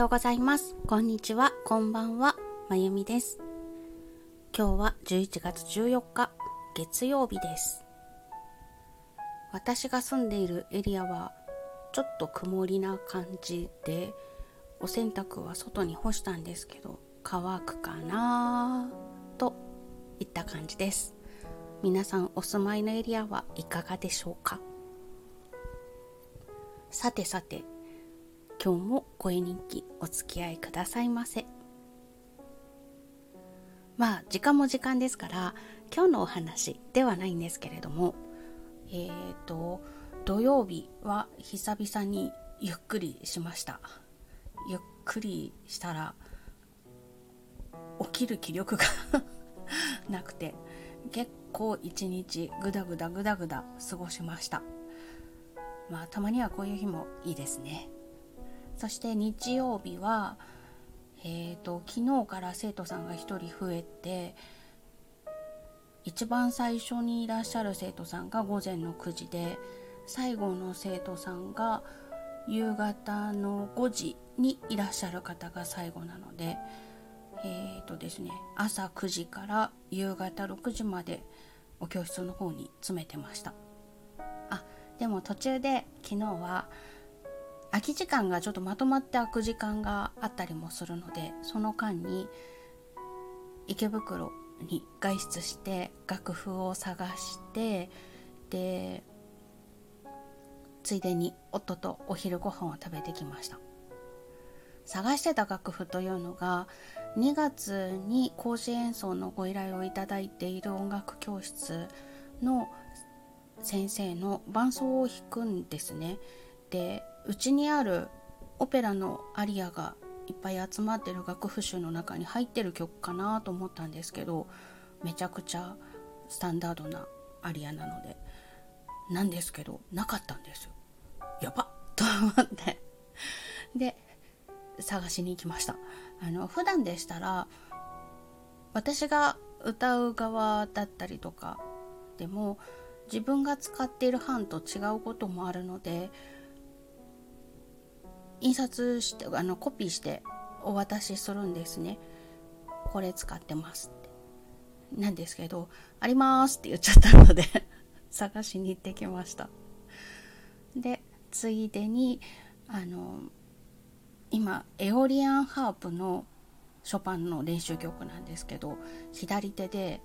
ようございます。こんにちは、こんばんは、まゆみです。今日は11月14日、月曜日です。私が住んでいるエリアはちょっと曇りな感じで、お洗濯は外に干したんですけど、乾くかなといった感じです。皆さんお住まいのエリアはいかがでしょうか？さてさて、今日も声日記お付き合いくださいませ。まあ、時間も時間ですから、今日のお話ではないんですけれども、えっ、ー、と、土曜日は久々にゆっくりしました。ゆっくりしたら、起きる気力が なくて、結構一日ぐだぐだぐだぐだ過ごしました。まあ、たまにはこういう日もいいですね。そして日曜日は、えーと、昨日から生徒さんが1人増えて一番最初にいらっしゃる生徒さんが午前の9時で最後の生徒さんが夕方の5時にいらっしゃる方が最後なのでえーとですね朝9時から夕方6時までお教室の方に詰めてました。あでも途中で昨日は空き時間がちょっとまとまって空く時間があったりもするのでその間に池袋に外出して楽譜を探してでついでに夫とお昼ご飯を食べてきました。探してた楽譜というのが2月に講師演奏のご依頼をいただいている音楽教室の先生の伴奏を弾くんですね。でうちにあるオペラのアリアがいっぱい集まってる楽譜集の中に入ってる曲かなと思ったんですけどめちゃくちゃスタンダードなアリアなのでなんですけどなかったんですよ。やばっと思って。で探しに行きました。あの普段でしたら私が歌う側だったりとかでも自分が使っている版と違うこともあるので印刷してあのコピーしてお渡しするんですね。これ使ってますって。なんですけどありますって言っちゃったので 探しに行ってきました。でついでにあの今エオリアンハープのショパンの練習曲なんですけど左手で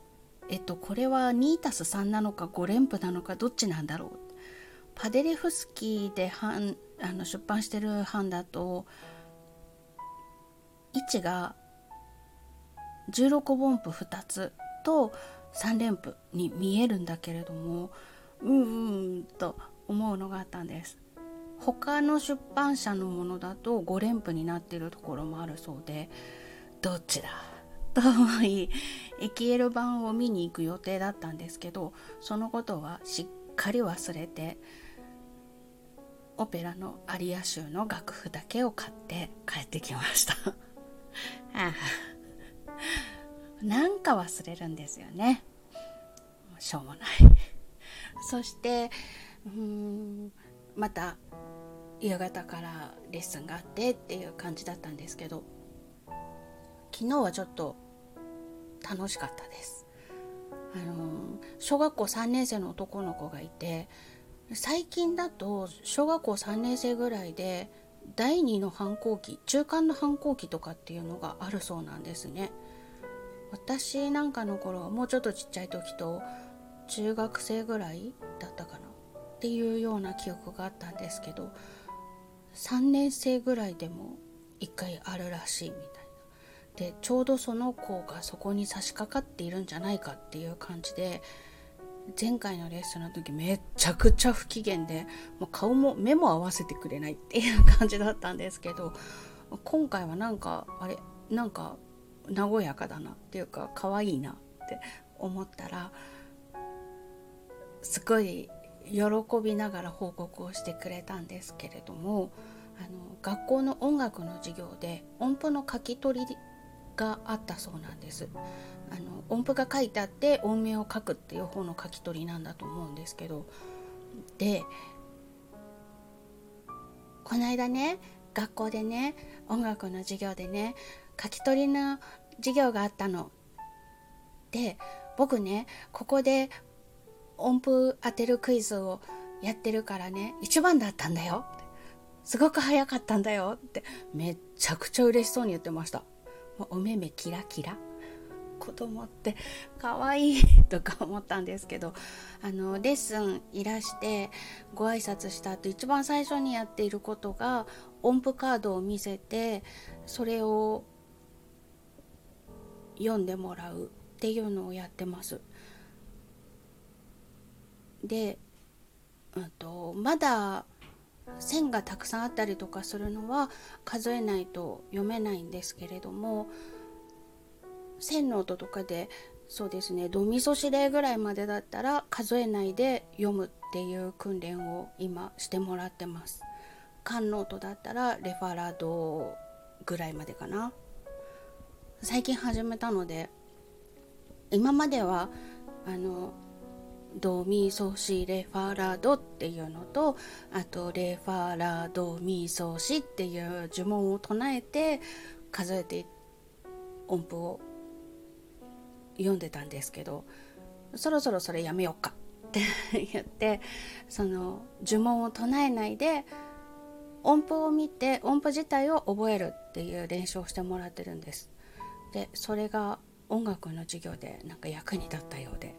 えっとこれは 2+3 なのか5連符なのかどっちなんだろう。パデレフスキーであの出版してる版だと位置が16音符2つと3連符に見えるんだけれどもうんうんと思うのがあったんです。他の出版社のものだと5連符になっているところもあるそうでどっちだ？と思いエキエル版を見に行く予定だったんですけどそのことはしっかり忘れてオペラのアリア州の楽譜だけを買って帰ってきました。あなんか忘れるんですよね。しょうもない。そしてうんまた夕方からレッスンがあってっていう感じだったんですけど昨日はちょっと楽しかったです。あの小学校3年生の男の子がいて最近だと小学校3年生ぐらいで第2の反抗期中間の反抗期とかっていうのがあるそうなんですね。私なんかの頃はもうちょっとちっちゃい時と中学生ぐらいだったかな。っていうような記憶があったんですけど3年生ぐらいでも1回あるらしいみたいな。でちょうどその子がそこに差し掛かっているんじゃないかっていう感じで前回のレッスンの時めちゃくちゃ不機嫌でもう顔も目も合わせてくれないっていう感じだったんですけど今回はなんかあれなんか和やかだなっていうか可愛いなって思ったらすごい喜びながら報告をしてくれたんですけれどもあの学校の音楽の授業で音符の書き取りがあったそうなんです。あの音符が書いてあって音名を書くっていう方の書き取りなんだと思うんですけどでこの間ね学校でね音楽の授業でね書き取りの授業があったの。で僕ねここで音符当てるクイズをやってるからね一番だったんだよ。すごく早かったんだよってめっちゃくちゃ嬉しそうに言ってました。お目目キラキラ。子供って可愛い とか思ったんですけどあのレッスンいらしてご挨拶した後一番最初にやっていることが音符カードを見せてそれを読んでもらうっていうのをやってます。で、うんと、まだ線がたくさんあったりとかするのは数えないと読めないんですけれども線の音とかでそうですねドミソシレぐらいまでだったら数えないで読むっていう訓練を今してもらってます。カンノートだったらレファラドぐらいまでかな。最近始めたので今まではあのドミソシレファラドっていうのとあとレファラドミソシっていう呪文を唱えて数えて音符を読んでたんですけどそろそろそれやめようかって 言ってその呪文を唱えないで音符を見て音符自体を覚えるっていう練習をしてもらってるんです。でそれが音楽の授業でなんか役に立ったようで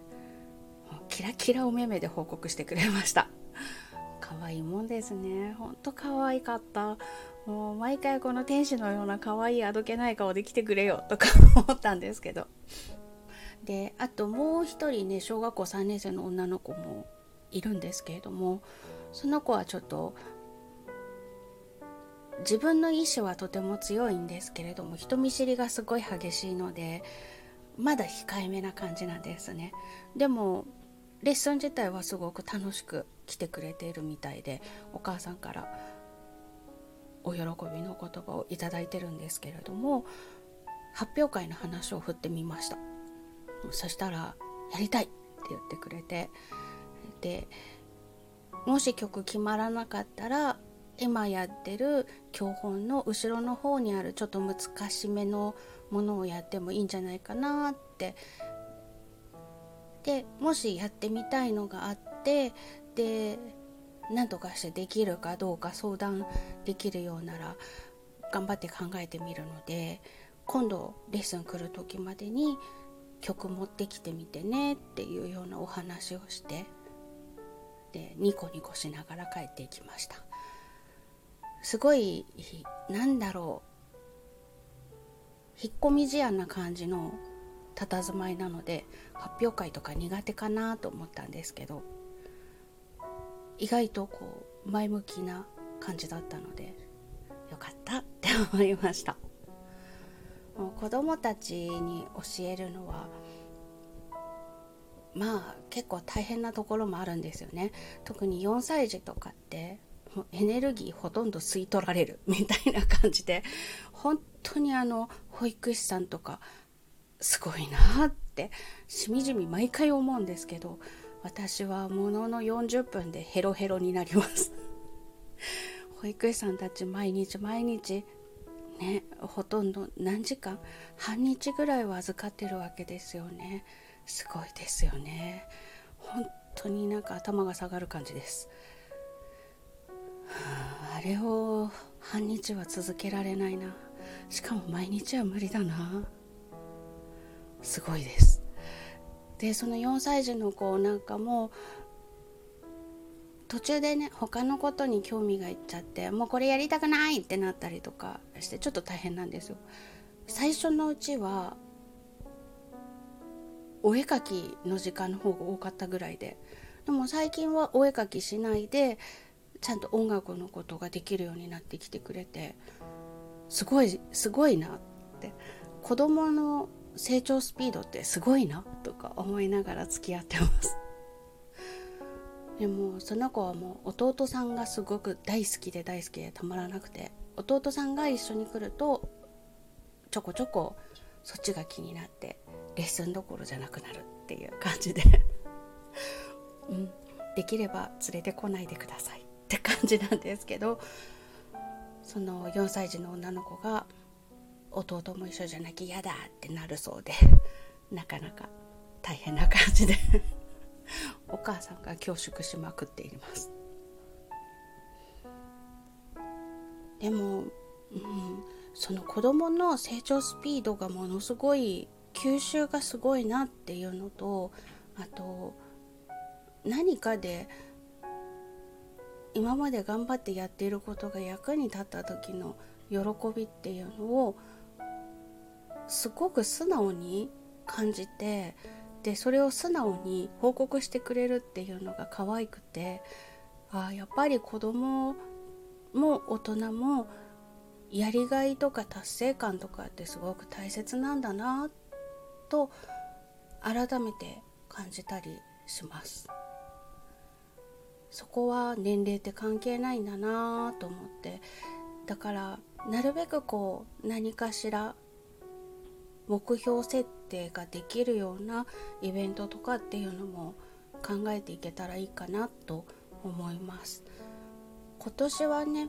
キラキラお目目で報告してくれました。可愛いもんですね。ほんと可愛かった。もう毎回この天使のような可愛いあどけない顔で来てくれよとか思ったんですけど。であともう一人ね小学校3年生の女の子もいるんですけれどもその子はちょっと自分の意志はとても強いんですけれども人見知りがすごい激しいのでまだ控えめな感じなんですね。でもレッスン自体はすごく楽しく来てくれているみたいでお母さんからお喜びの言葉をいただいてるんですけれども発表会の話を振ってみました。そしたら「やりたい!」って言ってくれてでもし曲決まらなかったら今やってる教本の後ろの方にあるちょっと難しめのものをやってもいいんじゃないかなってでもしやってみたいのがあってで何とかしてできるかどうか相談できるようなら頑張って考えてみるので今度レッスン来る時までに曲持ってきてみてねっていうようなお話をしてでニコニコしながら帰っていきました。すごいなんだろう引っ込み思案な感じの佇まいなので発表会とか苦手かなと思ったんですけど意外とこう前向きな感じだったのでよかったって思いました。もう子供たちに教えるのはまあ結構大変なところもあるんですよね。特に4歳児とかってエネルギーほとんど吸い取られるみたいな感じで本当にあの保育士さんとかすごいなってしみじみ毎回思うんですけど私はものの40分でヘロヘロになります。保育士さんたち毎日毎日ねほとんど何時間半日ぐらいは預かってるわけですよね。すごいですよね。本当になんか頭が下がる感じです、あれを半日は続けられないな。しかも毎日は無理だな。すごいです。でその4歳児の子なんかも途中でね他のことに興味がいっちゃってもうこれやりたくないってなったりとかしてちょっと大変なんですよ。最初のうちはお絵描きの時間の方が多かったぐらいで。でも最近はお絵描きしないでちゃんと音楽のことができるようになってきてくれてすごいすごいなって。子供の成長スピードってすごいなとか思いながら付き合ってます。でもその子はもう弟さんがすごく大好きで大好きでたまらなくて弟さんが一緒に来るとちょこちょこそっちが気になってレッスンどころじゃなくなるっていう感じで。うん、できれば連れてこないでください。って感じなんですけどその4歳児の女の子が弟も一緒じゃなきゃ嫌だってなるそうでなかなか大変な感じで。お母さんが恐縮しまくっています。でも、うん、その子供の成長スピードがものすごい吸収がすごいなっていうのとあと何かで今まで頑張ってやっていることが役に立った時の喜びっていうのをすごく素直に感じてでそれを素直に報告してくれるっていうのが可愛くてあやっぱり子供も大人もやりがいとか達成感とかってすごく大切なんだなと改めて感じたりします。そこは年齢って関係ないんだなと思って。だからなるべくこう何かしら目標設定ができるようなイベントとかっていうのも考えていけたらいいかなと思います。今年はね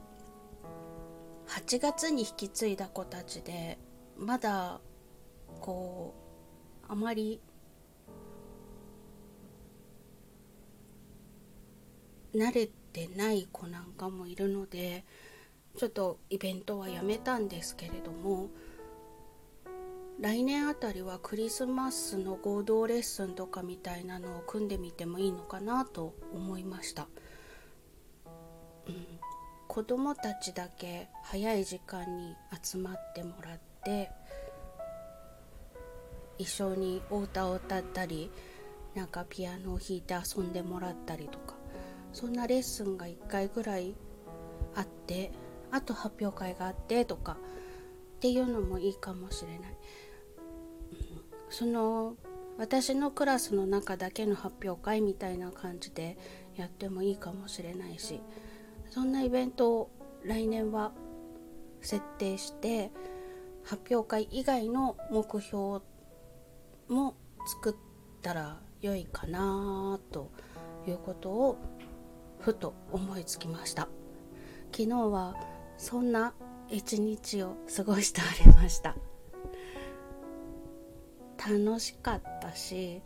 8月に引き継いだ子たちでまだこうあまり慣れてない子なんかもいるのでちょっとイベントはやめたんですけれども来年あたりはクリスマスの合同レッスンとかみたいなのを組んでみてもいいのかなと思いました、うん、子供たちだけ早い時間に集まってもらって一緒にお歌を歌ったりなんかピアノを弾いて遊んでもらったりとかそんなレッスンが1回ぐらいあってあと発表会があってとかっていうのもいいかもしれない。その私のクラスの中だけの発表会みたいな感じでやってもいいかもしれないしそんなイベントを来年は設定して発表会以外の目標も作ったら良いかなということをふと思いつきました。昨日はそんな一日を過ごしておりました。楽しかったし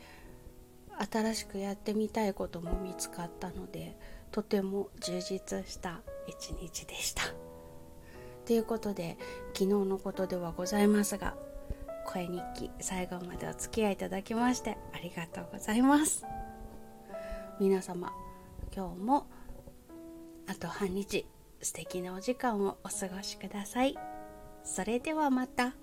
新しくやってみたいことも見つかったのでとても充実した一日でした。ということで昨日のことではございますが声日記最後までお付き合いいただきましてありがとうございます。皆様今日もあと半日素敵なお時間をお過ごしください。それではまた。